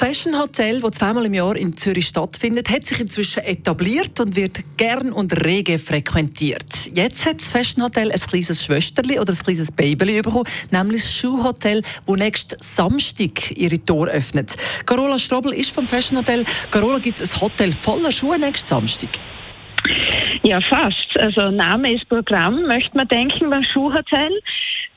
Fashion Hotel, das zweimal im Jahr in Zürich stattfindet, hat sich inzwischen etabliert und wird gern und rege frequentiert. Jetzt hat das Fashion Hotel ein kleines Schwesterli oder ein kleines Baby bekommen, nämlich das Schuhhotel, das nächsten Samstag ihre Tore öffnet. Carola Strobel ist vom Fashion Hotel. Carola, gibt es ein Hotel voller Schuhe nächsten Samstag? Ja, fast. Also Name ist Programm, möchte man denken beim Schuhhotel.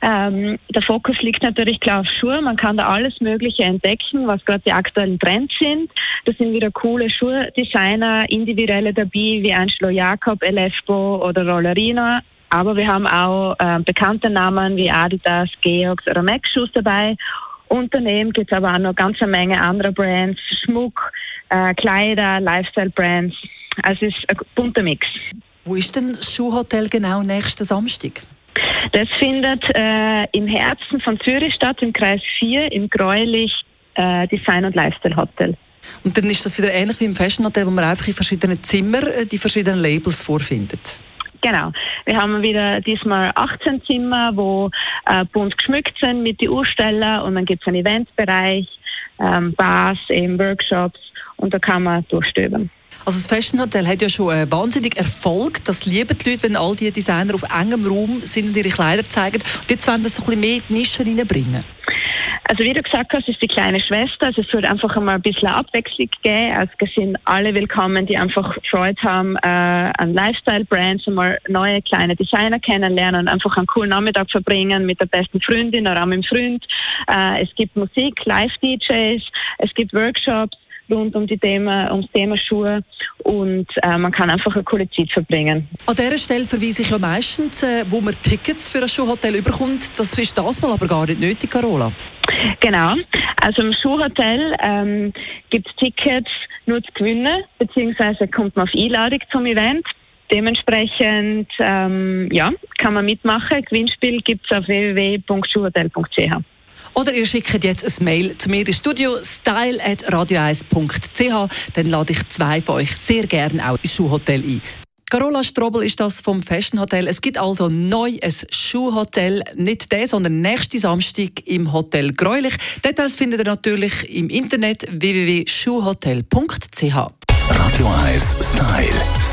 Ähm, der Fokus liegt natürlich klar auf Schuhe. Man kann da alles Mögliche entdecken, was gerade die aktuellen Trends sind. Das sind wieder coole Schuhdesigner, individuelle dabei wie Angelo Jacob, Elefbo oder Rollerino. Aber wir haben auch äh, bekannte Namen wie Adidas, Georgs oder Mac Shoes dabei. Und daneben gibt es aber auch noch ganz eine Menge anderer Brands, Schmuck, äh, Kleider, Lifestyle-Brands. Also es ist ein bunter Mix. Wo ist denn das Schuhhotel genau nächsten Samstag? Das findet äh, im Herzen von Zürich statt, im Kreis 4, im Gräulich äh, Design- und Lifestyle-Hotel. Und dann ist das wieder ähnlich wie im Fashion Hotel, wo man einfach in verschiedenen Zimmern äh, die verschiedenen Labels vorfindet. Genau. Wir haben wieder diesmal 18 Zimmer, wo äh, bunt geschmückt sind mit den Urstellen und dann gibt es einen Eventbereich, ähm, Bars, eben Workshops und da kann man durchstöbern. Also das Fashion Hotel hat ja schon einen wahnsinnig Erfolg. Das lieben die Leute, wenn all die Designer auf engem Raum sind und ihre Kleider zeigen. Und jetzt wollen das so ein bisschen mehr in die Nische reinbringen. Also wie du gesagt hast, ist die kleine Schwester. Also es soll einfach einmal ein bisschen Abwechslung geben. Also es sind alle willkommen, die einfach Freude haben äh, an Lifestyle-Brands und mal neue kleine Designer kennenlernen und einfach einen coolen Nachmittag verbringen mit der besten Freundin oder auch mit dem Freund. Äh, es gibt Musik, Live-DJs, es gibt Workshops rund um die Thema, ums Thema Schuhe und äh, man kann einfach eine coole Zeit verbringen. An dieser Stelle verweise ich ja meistens, äh, wo man Tickets für ein Schuhhotel überkommt. Das ist das mal aber gar nicht nötig, Carola. Genau. Also im Schuhhotel ähm, gibt es Tickets nur zu gewinnen, beziehungsweise kommt man auf Einladung zum Event. Dementsprechend ja, kann man mitmachen. Gewinnspiel gibt es auf www.schuhhotel.ch. Oder ihr schickt jetzt ein Mail zu mir ins Studio style.radio1.ch. Dann lade ich zwei von euch sehr gerne auch ins Schuhhotel ein. Carola Strobel ist das vom Fashion Hotel. Es gibt also neu ein Schuhhotel, nicht der, sondern nächsten Samstag im Hotel Gräulich. Details findet ihr natürlich im Internet www.schuhhotel.ch. Radio 1 Style. Style.